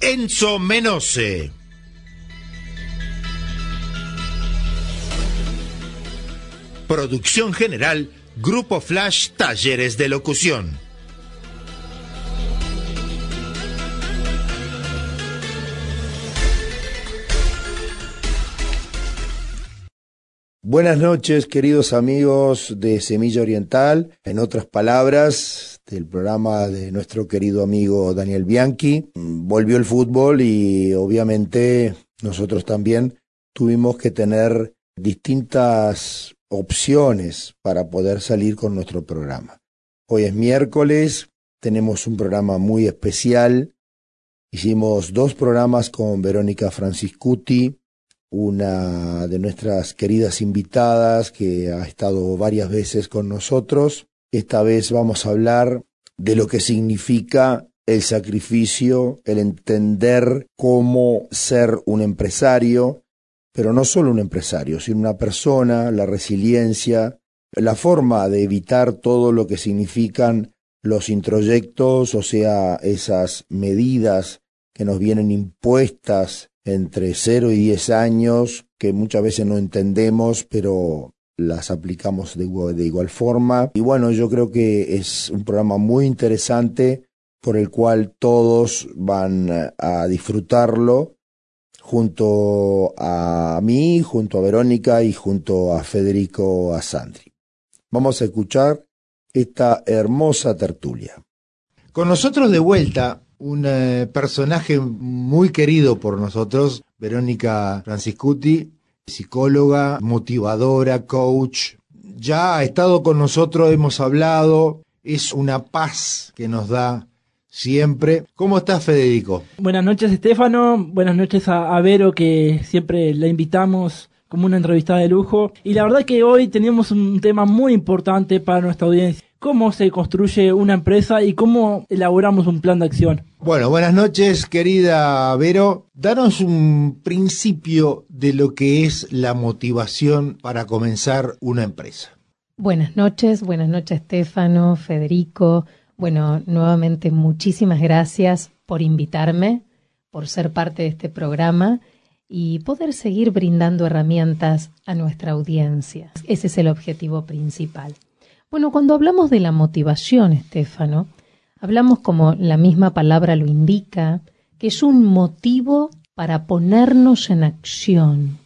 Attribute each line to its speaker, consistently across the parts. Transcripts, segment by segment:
Speaker 1: Enzo Menose. Producción general Grupo Flash Talleres de Locución.
Speaker 2: Buenas noches, queridos amigos de Semilla Oriental. En otras palabras, del programa de nuestro querido amigo Daniel Bianchi. Volvió el fútbol y obviamente nosotros también tuvimos que tener distintas opciones para poder salir con nuestro programa. Hoy es miércoles, tenemos un programa muy especial. Hicimos dos programas con Verónica Franciscuti, una de nuestras queridas invitadas que ha estado varias veces con nosotros. Esta vez vamos a hablar de lo que significa el sacrificio, el entender cómo ser un empresario, pero no solo un empresario, sino una persona, la resiliencia, la forma de evitar todo lo que significan los introyectos, o sea, esas medidas que nos vienen impuestas entre 0 y 10 años, que muchas veces no entendemos, pero las aplicamos de igual, igual forma. Y bueno, yo creo que es un programa muy interesante por el cual todos van a disfrutarlo junto a mí, junto a Verónica y junto a Federico Asandri. Vamos a escuchar esta hermosa tertulia.
Speaker 3: Con nosotros de vuelta un eh, personaje muy querido por nosotros, Verónica Franciscuti, psicóloga, motivadora, coach. Ya ha estado con nosotros, hemos hablado, es una paz que nos da siempre. ¿Cómo estás, Federico?
Speaker 4: Buenas noches, Estefano. Buenas noches a, Vero, que siempre la invitamos como una entrevistada de lujo. Y la verdad que hoy tenemos un tema muy importante para nuestra audiencia. ¿Cómo se construye una empresa y cómo elaboramos un plan de acción?
Speaker 3: Bueno, buenas noches, querida Vero. Danos un principio de lo que es la motivación para comenzar una empresa.
Speaker 5: Buenas noches, buenas noches, Estefano, Federico. Bueno, nuevamente muchísimas gracias por invitarme, por ser parte de este programa y poder seguir brindando herramientas a nuestra audiencia. Ese es el objetivo principal. Bueno, cuando hablamos de la motivación, Estefano, hablamos como la misma palabra lo indica, que es un motivo para ponernos en acción.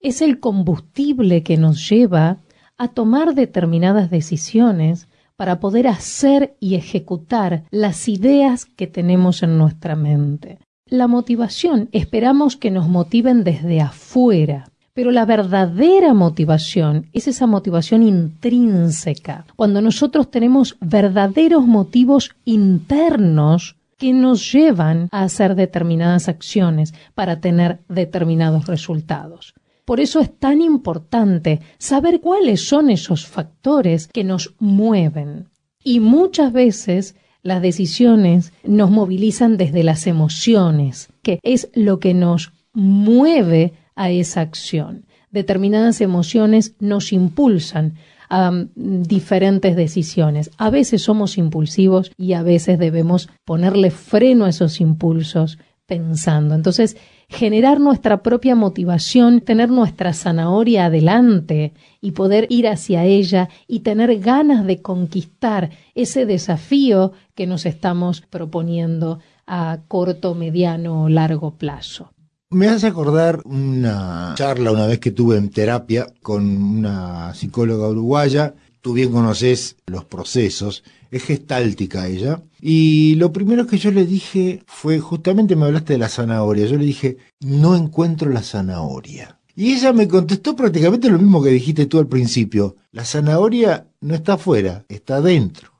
Speaker 5: Es el combustible que nos lleva a tomar determinadas decisiones para poder hacer y ejecutar las ideas que tenemos en nuestra mente. La motivación esperamos que nos motiven desde afuera, pero la verdadera motivación es esa motivación intrínseca, cuando nosotros tenemos verdaderos motivos internos que nos llevan a hacer determinadas acciones para tener determinados resultados. Por eso es tan importante saber cuáles son esos factores que nos mueven. Y muchas veces las decisiones nos movilizan desde las emociones, que es lo que nos mueve a esa acción. Determinadas emociones nos impulsan a mm, diferentes decisiones. A veces somos impulsivos y a veces debemos ponerle freno a esos impulsos pensando. Entonces, generar nuestra propia motivación, tener nuestra zanahoria adelante y poder ir hacia ella y tener ganas de conquistar ese desafío que nos estamos proponiendo a corto, mediano o largo plazo.
Speaker 3: Me hace acordar una charla una vez que tuve en terapia con una psicóloga uruguaya. Tú bien conoces los procesos, es gestáltica ella. Y lo primero que yo le dije fue, justamente me hablaste de la zanahoria, yo le dije, no encuentro la zanahoria. Y ella me contestó prácticamente lo mismo que dijiste tú al principio. La zanahoria no está afuera, está dentro.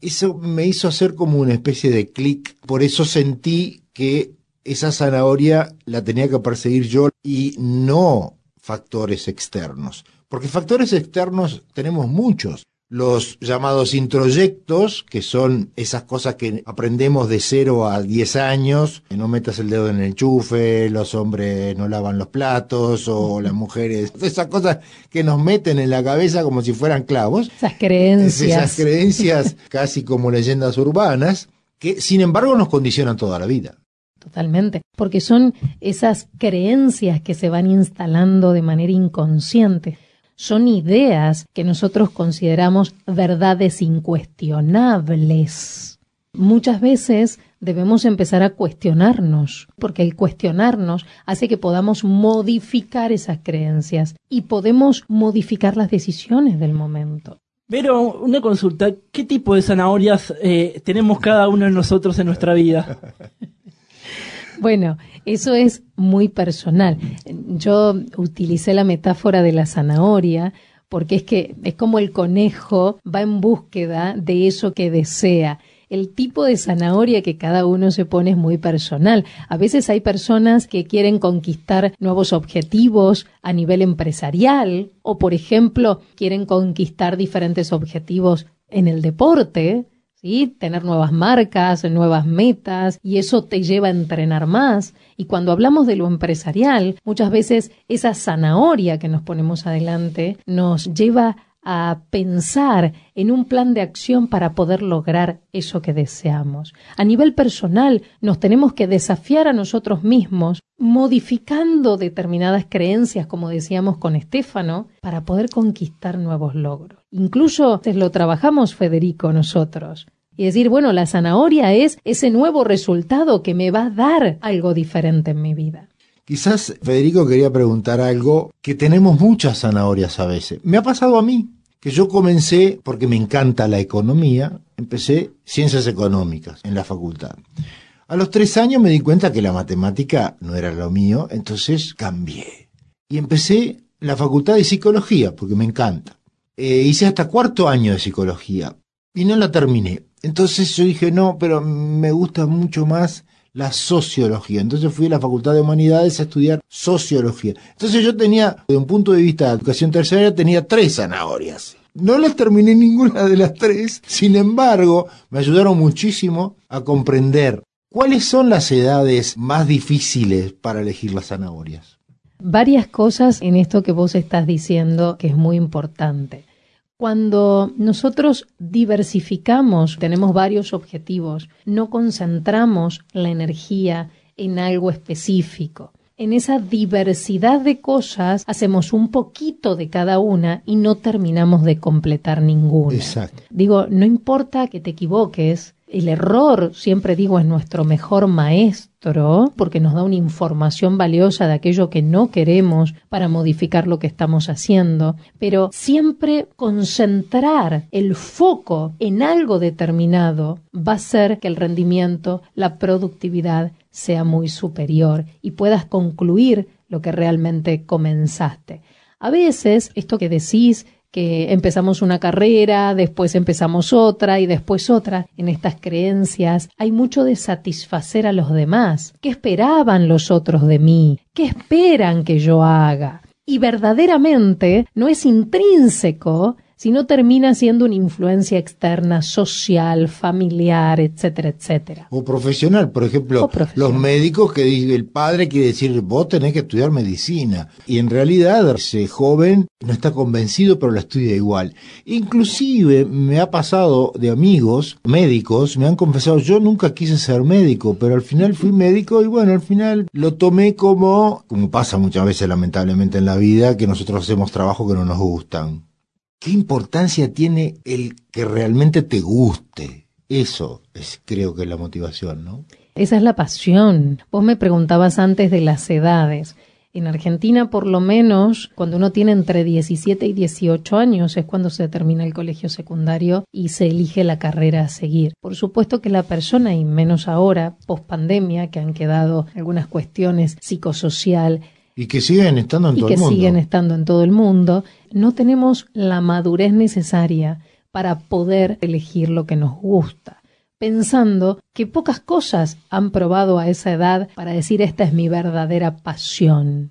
Speaker 3: Eso me hizo hacer como una especie de clic, por eso sentí que esa zanahoria la tenía que perseguir yo y no factores externos. Porque factores externos tenemos muchos los llamados introyectos, que son esas cosas que aprendemos de 0 a 10 años, que no metas el dedo en el enchufe, los hombres no lavan los platos, o las mujeres, esas cosas que nos meten en la cabeza como si fueran clavos.
Speaker 5: Esas creencias.
Speaker 3: Esas creencias casi como leyendas urbanas, que sin embargo nos condicionan toda la vida.
Speaker 5: Totalmente, porque son esas creencias que se van instalando de manera inconsciente son ideas que nosotros consideramos verdades incuestionables. Muchas veces debemos empezar a cuestionarnos, porque el cuestionarnos hace que podamos modificar esas creencias y podemos modificar las decisiones del momento.
Speaker 4: Pero una consulta, ¿qué tipo de zanahorias eh, tenemos cada uno de nosotros en nuestra vida?
Speaker 5: Bueno, eso es muy personal. Yo utilicé la metáfora de la zanahoria porque es que es como el conejo va en búsqueda de eso que desea. El tipo de zanahoria que cada uno se pone es muy personal. A veces hay personas que quieren conquistar nuevos objetivos a nivel empresarial o, por ejemplo, quieren conquistar diferentes objetivos en el deporte Tener nuevas marcas, nuevas metas, y eso te lleva a entrenar más. Y cuando hablamos de lo empresarial, muchas veces esa zanahoria que nos ponemos adelante nos lleva a pensar en un plan de acción para poder lograr eso que deseamos. A nivel personal, nos tenemos que desafiar a nosotros mismos, modificando determinadas creencias, como decíamos con Estefano, para poder conquistar nuevos logros. Incluso lo trabajamos, Federico, nosotros y decir, bueno, la zanahoria es ese nuevo resultado que me va a dar algo diferente en mi vida.
Speaker 3: Quizás Federico quería preguntar algo que tenemos muchas zanahorias a veces. Me ha pasado a mí que yo comencé, porque me encanta la economía, empecé ciencias económicas en la facultad. A los tres años me di cuenta que la matemática no era lo mío, entonces cambié. Y empecé la facultad de psicología, porque me encanta. Eh, hice hasta cuarto año de psicología y no la terminé. Entonces yo dije, no, pero me gusta mucho más la sociología. Entonces fui a la Facultad de Humanidades a estudiar sociología. Entonces yo tenía, de un punto de vista de educación terciaria, tenía tres zanahorias. No las terminé ninguna de las tres, sin embargo, me ayudaron muchísimo a comprender cuáles son las edades más difíciles para elegir las zanahorias.
Speaker 5: Varias cosas en esto que vos estás diciendo que es muy importante. Cuando nosotros diversificamos, tenemos varios objetivos, no concentramos la energía en algo específico. En esa diversidad de cosas hacemos un poquito de cada una y no terminamos de completar ninguna.
Speaker 3: Exacto.
Speaker 5: Digo, no importa que te equivoques, el error, siempre digo, es nuestro mejor maestro porque nos da una información valiosa de aquello que no queremos para modificar lo que estamos haciendo, pero siempre concentrar el foco en algo determinado va a hacer que el rendimiento, la productividad sea muy superior y puedas concluir lo que realmente comenzaste. A veces, esto que decís que empezamos una carrera, después empezamos otra y después otra. En estas creencias hay mucho de satisfacer a los demás. ¿Qué esperaban los otros de mí? ¿Qué esperan que yo haga? Y verdaderamente no es intrínseco sino termina siendo una influencia externa, social, familiar, etcétera, etcétera.
Speaker 3: O profesional, por ejemplo, los médicos que dice el padre quiere decir vos tenés que estudiar medicina y en realidad ese joven no está convencido pero lo estudia igual. Inclusive me ha pasado de amigos médicos, me han confesado yo nunca quise ser médico, pero al final fui médico y bueno, al final lo tomé como, como pasa muchas veces lamentablemente en la vida, que nosotros hacemos trabajo que no nos gustan. ¿Qué importancia tiene el que realmente te guste? Eso es, creo que la motivación, ¿no?
Speaker 5: Esa es la pasión. Vos me preguntabas antes de las edades. En Argentina, por lo menos, cuando uno tiene entre 17 y 18 años es cuando se termina el colegio secundario y se elige la carrera a seguir. Por supuesto que la persona, y menos ahora, post pandemia, que han quedado algunas cuestiones psicosocial
Speaker 3: y que siguen estando en todo el mundo.
Speaker 5: siguen estando en todo el mundo, no tenemos la madurez necesaria para poder elegir lo que nos gusta. pensando que pocas cosas han probado a esa edad para decir esta es mi verdadera pasión.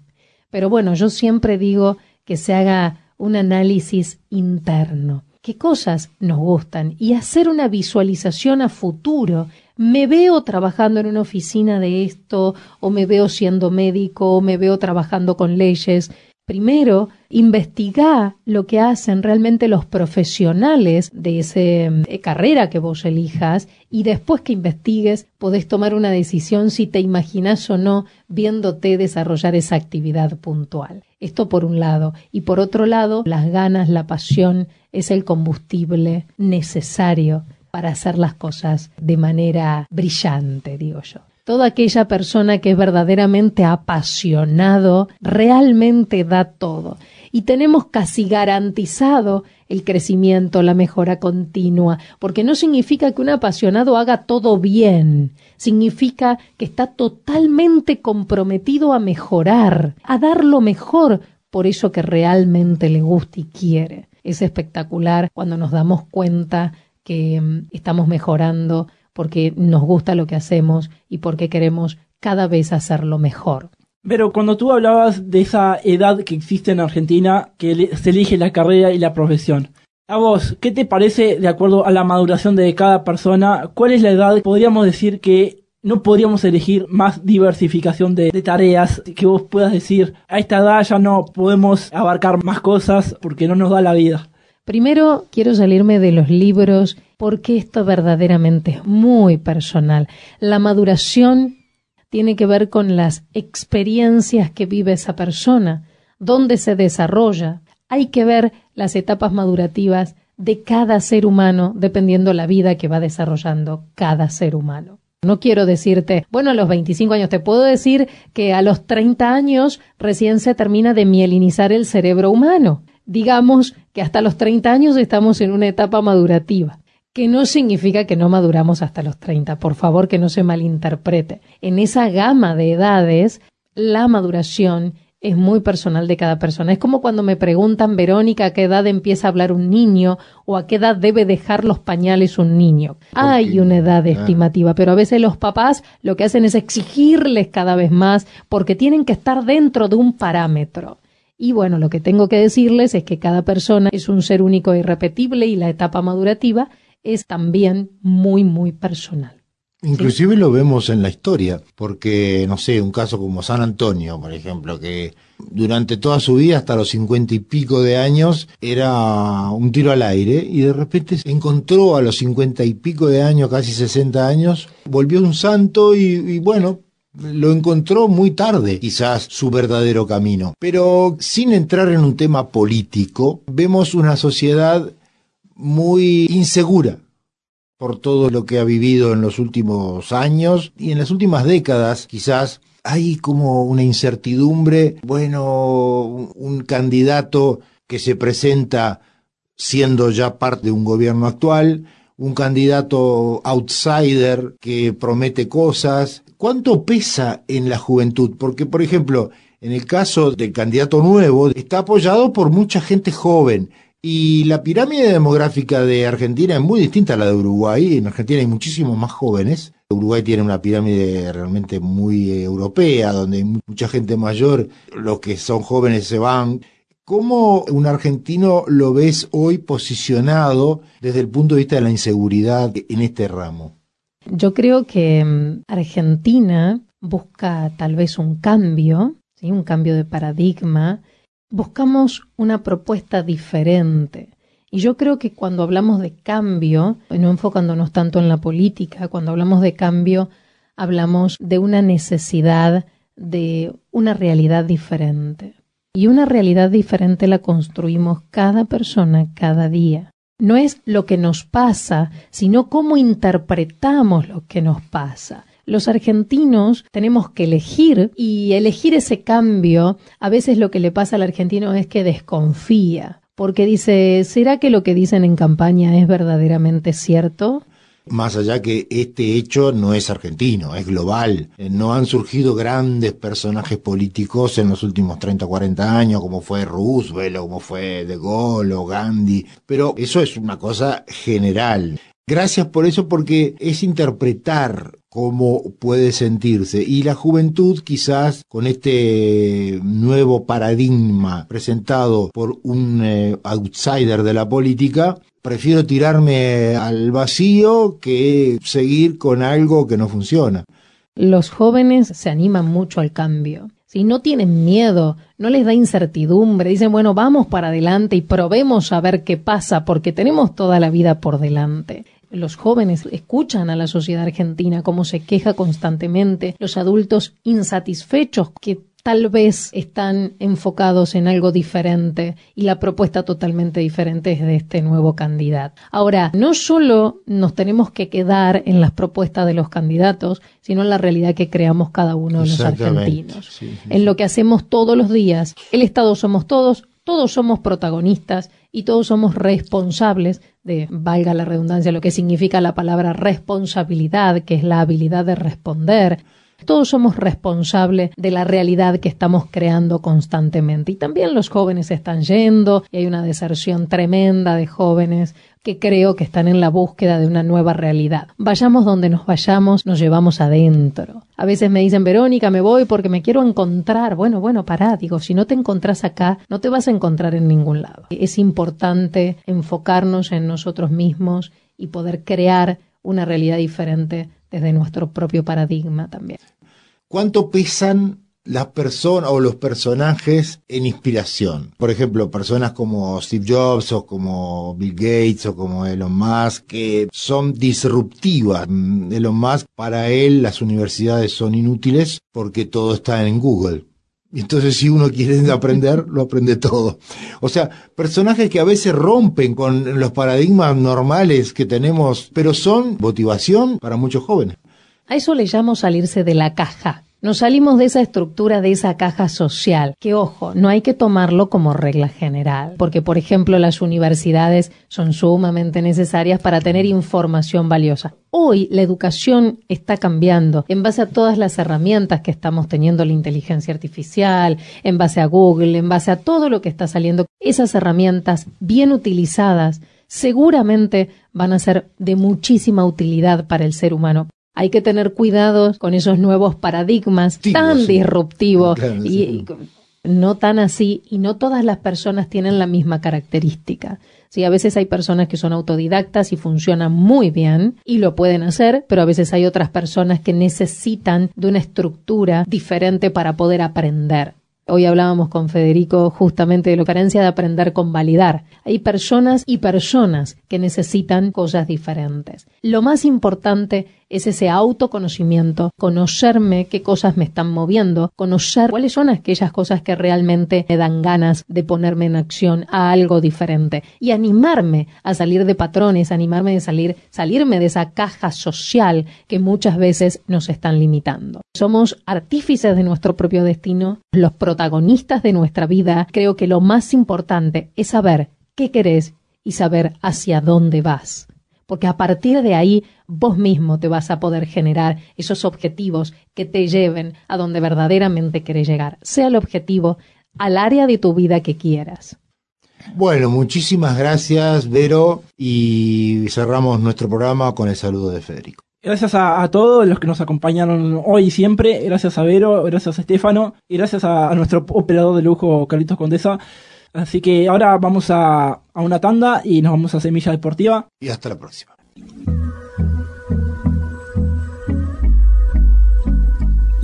Speaker 5: Pero bueno, yo siempre digo que se haga un análisis interno. ¿Qué cosas nos gustan? Y hacer una visualización a futuro. ¿Me veo trabajando en una oficina de esto? ¿O me veo siendo médico? ¿O me veo trabajando con leyes? Primero, investiga lo que hacen realmente los profesionales de esa eh, carrera que vos elijas y después que investigues podés tomar una decisión si te imaginas o no viéndote desarrollar esa actividad puntual. Esto por un lado. Y por otro lado, las ganas, la pasión es el combustible necesario para hacer las cosas de manera brillante, digo yo toda aquella persona que es verdaderamente apasionado, realmente da todo. Y tenemos casi garantizado el crecimiento, la mejora continua, porque no significa que un apasionado haga todo bien, significa que está totalmente comprometido a mejorar, a dar lo mejor por eso que realmente le gusta y quiere. Es espectacular cuando nos damos cuenta que mm, estamos mejorando porque nos gusta lo que hacemos y porque queremos cada vez hacerlo mejor.
Speaker 4: Pero cuando tú hablabas de esa edad que existe en Argentina, que se elige la carrera y la profesión, a vos, ¿qué te parece de acuerdo a la maduración de cada persona? ¿Cuál es la edad? Podríamos decir que no podríamos elegir más diversificación de, de, tareas, que vos puedas decir, a esta edad ya no podemos abarcar más cosas porque no nos da la vida.
Speaker 5: Primero, quiero salirme de los libros porque esto verdaderamente es muy personal. La maduración tiene que ver con las experiencias que vive esa persona, dónde se desarrolla. Hay que ver las etapas madurativas de cada ser humano dependiendo la vida que va desarrollando cada ser humano. No quiero decirte, bueno, a los 25 años, te puedo decir que a los 30 años recién se termina de mielinizar el cerebro humano. Digamos que hasta los 30 años estamos en una etapa madurativa que no significa que no maduramos hasta los 30, por favor que no se malinterprete. En esa gama de edades, la maduración es muy personal de cada persona. Es como cuando me preguntan, Verónica, a qué edad empieza a hablar un niño o a qué edad debe dejar los pañales un niño. Hay una edad estimativa, pero a veces los papás lo que hacen es exigirles cada vez más porque tienen que estar dentro de un parámetro. Y bueno, lo que tengo que decirles es que cada persona es un ser único e irrepetible y la etapa madurativa es también muy, muy personal.
Speaker 3: Inclusive lo vemos en la historia, porque, no sé, un caso como San Antonio, por ejemplo, que durante toda su vida, hasta los cincuenta y pico de años, era un tiro al aire, y de repente se encontró a los cincuenta y pico de años, casi sesenta años, volvió un santo y, y bueno, lo encontró muy tarde, quizás su verdadero camino. Pero sin entrar en un tema político, vemos una sociedad muy insegura por todo lo que ha vivido en los últimos años y en las últimas décadas quizás hay como una incertidumbre, bueno, un candidato que se presenta siendo ya parte de un gobierno actual, un candidato outsider que promete cosas. ¿Cuánto pesa en la juventud? Porque, por ejemplo, en el caso del candidato nuevo, está apoyado por mucha gente joven y la pirámide demográfica de Argentina es muy distinta a la de Uruguay. En Argentina hay muchísimos más jóvenes. Uruguay tiene una pirámide realmente muy europea, donde hay mucha gente mayor, los que son jóvenes se van. ¿Cómo un argentino lo ves hoy posicionado desde el punto de vista de la inseguridad en este ramo?
Speaker 5: Yo creo que mm, Argentina busca tal vez un cambio, un cambio de paradigma buscamos una propuesta diferente. Y yo creo que cuando hablamos de cambio, no enfocándonos tanto en la política, cuando hablamos de cambio, hablamos de una necesidad de una realidad diferente. Y una realidad diferente la construimos cada persona, cada día. No es lo que nos pasa, sino cómo interpretamos lo que nos pasa los argentinos tenemos que elegir y elegir ese cambio, a veces lo que le pasa al argentino es que desconfía, porque dice, ¿será que lo que dicen en campaña es verdaderamente cierto?
Speaker 3: Más allá que este hecho no es argentino, es global. Eh, no han surgido grandes personajes políticos en los últimos 30 o 40 años, como fue Roosevelt, o como fue De Gaulle o Gandhi, pero eso es una cosa general. Gracias por eso porque es interpretar cómo puede sentirse. Y la juventud quizás con este nuevo paradigma presentado por un eh, outsider de la política, prefiero tirarme al vacío que seguir con algo que no funciona.
Speaker 5: Los jóvenes se animan mucho al cambio. Si no tienen miedo, no les da incertidumbre, dicen, bueno, vamos para adelante y probemos a ver qué pasa, porque tenemos toda la vida por delante los jóvenes escuchan a la sociedad argentina cómo se queja constantemente, los adultos insatisfechos que tal vez están enfocados en algo diferente y la propuesta totalmente diferente es de este nuevo candidato. Ahora, no solo nos tenemos que quedar en las propuestas de los candidatos, sino en la realidad que creamos cada uno de los argentinos. En lo que hacemos todos los días. El Estado somos todos, todos somos protagonistas y todos somos responsables de, valga la redundancia, lo que significa la palabra responsabilidad, que es la habilidad de responder. Todos somos responsables de la realidad que estamos creando constantemente. Y también los jóvenes están yendo y hay una deserción tremenda de jóvenes que creo que están en la búsqueda de una nueva realidad. Vayamos donde nos vayamos, nos llevamos adentro. A veces me dicen, Verónica, me voy porque me quiero encontrar. Bueno, bueno, pará, digo, si no te encontrás acá, no te vas a encontrar en ningún lado. Es importante enfocarnos en nosotros mismos y poder crear una realidad diferente desde nuestro propio paradigma también.
Speaker 3: ¿Cuánto pesan las personas o los personajes en inspiración. Por ejemplo, personas como Steve Jobs o como Bill Gates o como Elon Musk, que son disruptivas. Mm, Elon Musk, para él las universidades son inútiles porque todo está en Google. Entonces, si uno quiere aprender, lo aprende todo. O sea, personajes que a veces rompen con los paradigmas normales que tenemos, pero son motivación para muchos jóvenes.
Speaker 5: A eso le llamo salirse de la caja. Nos salimos de esa estructura, de esa caja social, que ojo, no hay que tomarlo como regla general, porque por ejemplo las universidades son sumamente necesarias para tener información valiosa. Hoy la educación está cambiando en base a todas las herramientas que estamos teniendo, la inteligencia artificial, en base a Google, en base a todo lo que está saliendo. Esas herramientas bien utilizadas seguramente van a ser de muchísima utilidad para el ser humano hay que tener cuidado con esos nuevos paradigmas tan disruptivos y, no tan así y no todas las personas tienen la misma característica. Sí, a veces hay personas que son autodidactas y funcionan muy bien y lo pueden hacer, pero a veces hay otras personas que necesitan de una estructura diferente para poder aprender. Hoy hablábamos con Federico justamente de la carencia de aprender con validar. Hay personas y personas que necesitan cosas diferentes. Lo más importante es ese autoconocimiento, conocerme qué cosas me están moviendo, conocer cuáles son aquellas cosas que realmente me dan ganas de ponerme en acción a algo diferente y animarme a salir de patrones, animarme de salir, salirme de esa caja social que muchas veces nos están limitando. Somos artífices de nuestro propio destino, los protagonistas de nuestra vida. Creo que lo más importante es saber qué querés y saber hacia dónde vas porque a partir de ahí vos mismo te vas a poder generar esos objetivos que te lleven a donde verdaderamente querés llegar, sea el objetivo al área de tu vida que quieras.
Speaker 3: Bueno, muchísimas gracias, Vero, y cerramos nuestro programa con el saludo de Federico.
Speaker 4: Gracias a, todos los que nos acompañaron hoy y siempre, gracias a Vero, gracias a Estefano y gracias a, a nuestro operador de lujo, Carlitos Condesa. Así que ahora vamos a, a una tanda y nos vamos a Semilla Deportiva.
Speaker 3: Y hasta la próxima.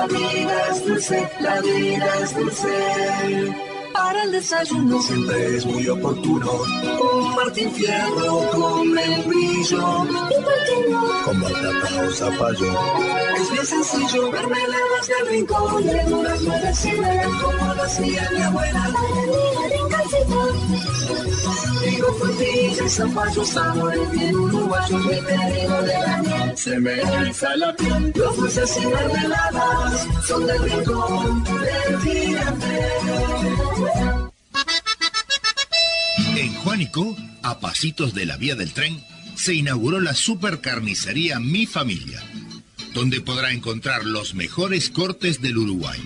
Speaker 6: La vida es dulce, la vida es dulce. Para el desayuno siempre es muy oportuno. Un Martín Fierro con membrillo. ¿Y por qué no? Con batata o zapallo. Es bien sencillo, mermeladas del rincón. Verduras no deciden como lo hacía mi abuela. Digo frutillas, zapallo, sabores bien uruguayos. Mi pedido de Daniel se me eriza la piel. Los dulces y mermeladas son del rincón del gigante.
Speaker 3: Juanico, a pasitos de la vía del tren, se inauguró la supercarnicería Mi Familia, donde podrá encontrar los mejores cortes del Uruguay.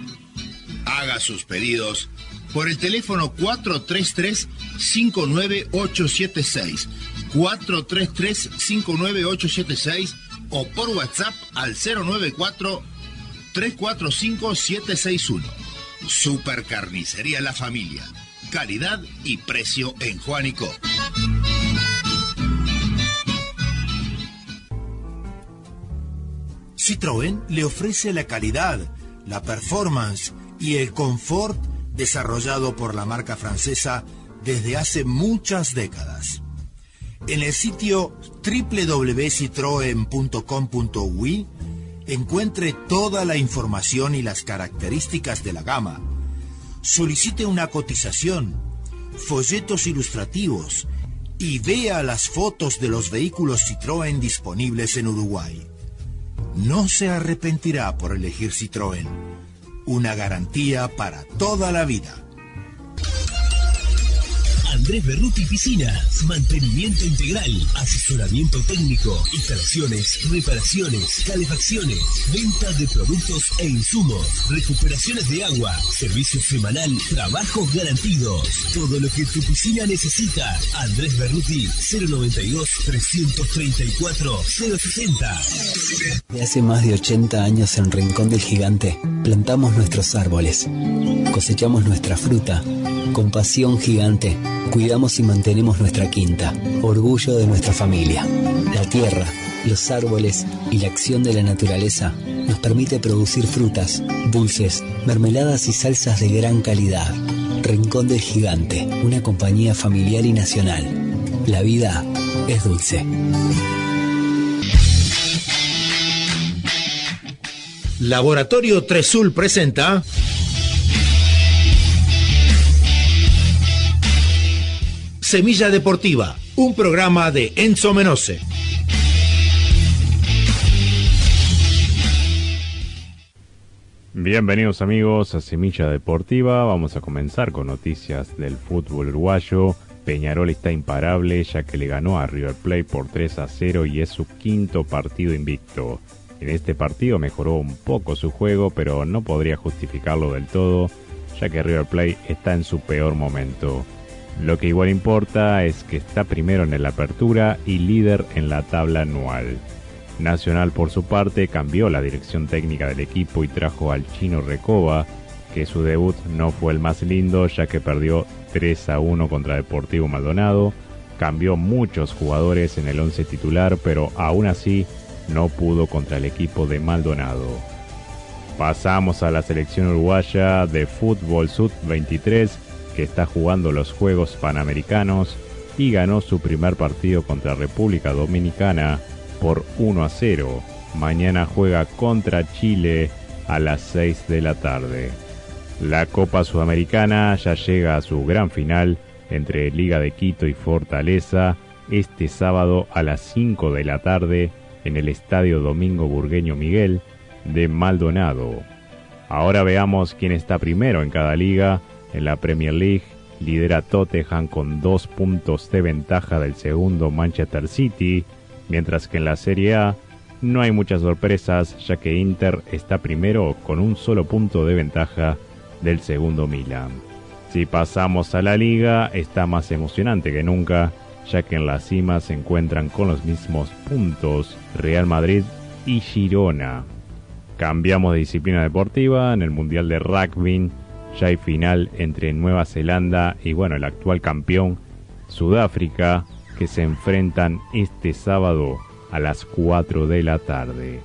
Speaker 3: Haga sus pedidos por el teléfono 433-59876, 433-59876 o por WhatsApp al 094-345-761. Supercarnicería La Familia. Calidad y precio en Juanico. Citroën le ofrece la calidad, la performance y el confort desarrollado por la marca francesa desde hace muchas décadas. En el sitio www.citroen.com.ui encuentre toda la información y las características de la gama. Solicite una cotización, folletos ilustrativos y vea las fotos de los vehículos Citroën disponibles en Uruguay. No se arrepentirá por elegir Citroën. Una garantía para toda la vida.
Speaker 7: Andrés Berruti Piscinas, mantenimiento integral, asesoramiento técnico, instalaciones, reparaciones, calefacciones, venta de productos e insumos, recuperaciones de agua, servicio semanal, trabajos garantidos, todo lo que tu piscina necesita. Andrés Berruti 092 334 060.
Speaker 8: De hace más de 80 años en Rincón del Gigante, plantamos nuestros árboles, cosechamos nuestra fruta, con pasión gigante cuidamos y mantenemos nuestra quinta, orgullo de nuestra familia. La tierra, los árboles y la acción de la naturaleza nos permite producir frutas, dulces, mermeladas y salsas de gran calidad. Rincón del Gigante, una compañía familiar y nacional. La vida es dulce.
Speaker 3: Laboratorio Tresul presenta Semilla Deportiva, un programa de Enzo Menose.
Speaker 9: Bienvenidos amigos a Semilla Deportiva. Vamos a comenzar con noticias del fútbol uruguayo. Peñarol está imparable ya que le ganó a River Plate por 3 a 0 y es su quinto partido invicto. En este partido mejoró un poco su juego, pero no podría justificarlo del todo, ya que River Plate está en su peor momento. Lo que igual importa es que está primero en la apertura y líder en la tabla anual. Nacional por su parte cambió la dirección técnica del equipo y trajo al chino Recoba, que su debut no fue el más lindo ya que perdió 3 a 1 contra Deportivo Maldonado, cambió muchos jugadores en el 11 titular pero aún así no pudo contra el equipo de Maldonado. Pasamos a la selección uruguaya de fútbol sud 23 que está jugando los Juegos Panamericanos y ganó su primer partido contra República Dominicana por 1 a 0. Mañana juega contra Chile a las 6 de la tarde. La Copa Sudamericana ya llega a su gran final entre Liga de Quito y Fortaleza este sábado a las 5 de la tarde en el Estadio Domingo Burgueño Miguel de Maldonado. Ahora veamos quién está primero en cada liga en la Premier League lidera Tottenham con dos puntos de ventaja del segundo Manchester City, mientras que en la Serie A no hay muchas sorpresas ya que Inter está primero con un solo punto de ventaja del segundo Milan. Si pasamos a la liga está más emocionante que nunca ya que en la cima se encuentran con los mismos puntos Real Madrid y Girona. Cambiamos de disciplina deportiva en el Mundial de Rugby ya hay final entre Nueva Zelanda y bueno, el actual campeón Sudáfrica que se enfrentan este sábado a las 4 de la tarde.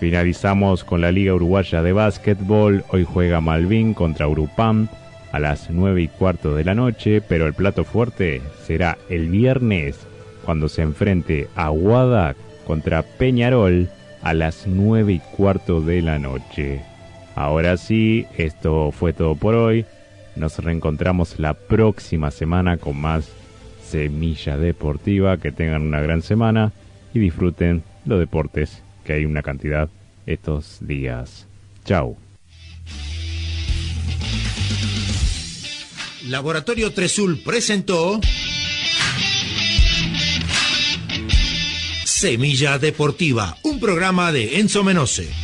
Speaker 9: Finalizamos con la Liga Uruguaya de Básquetbol. Hoy juega Malvin contra Urupam a las 9 y cuarto de la noche, pero el plato fuerte será el viernes cuando se enfrente Aguada contra Peñarol a las 9 y cuarto de la noche. Ahora sí, esto fue todo por hoy. Nos reencontramos la próxima semana con más Semilla Deportiva. Que tengan una gran semana y disfruten los deportes, que hay una cantidad estos días. Chao.
Speaker 3: Laboratorio Tresul presentó Semilla Deportiva, un programa de Enzo Menose.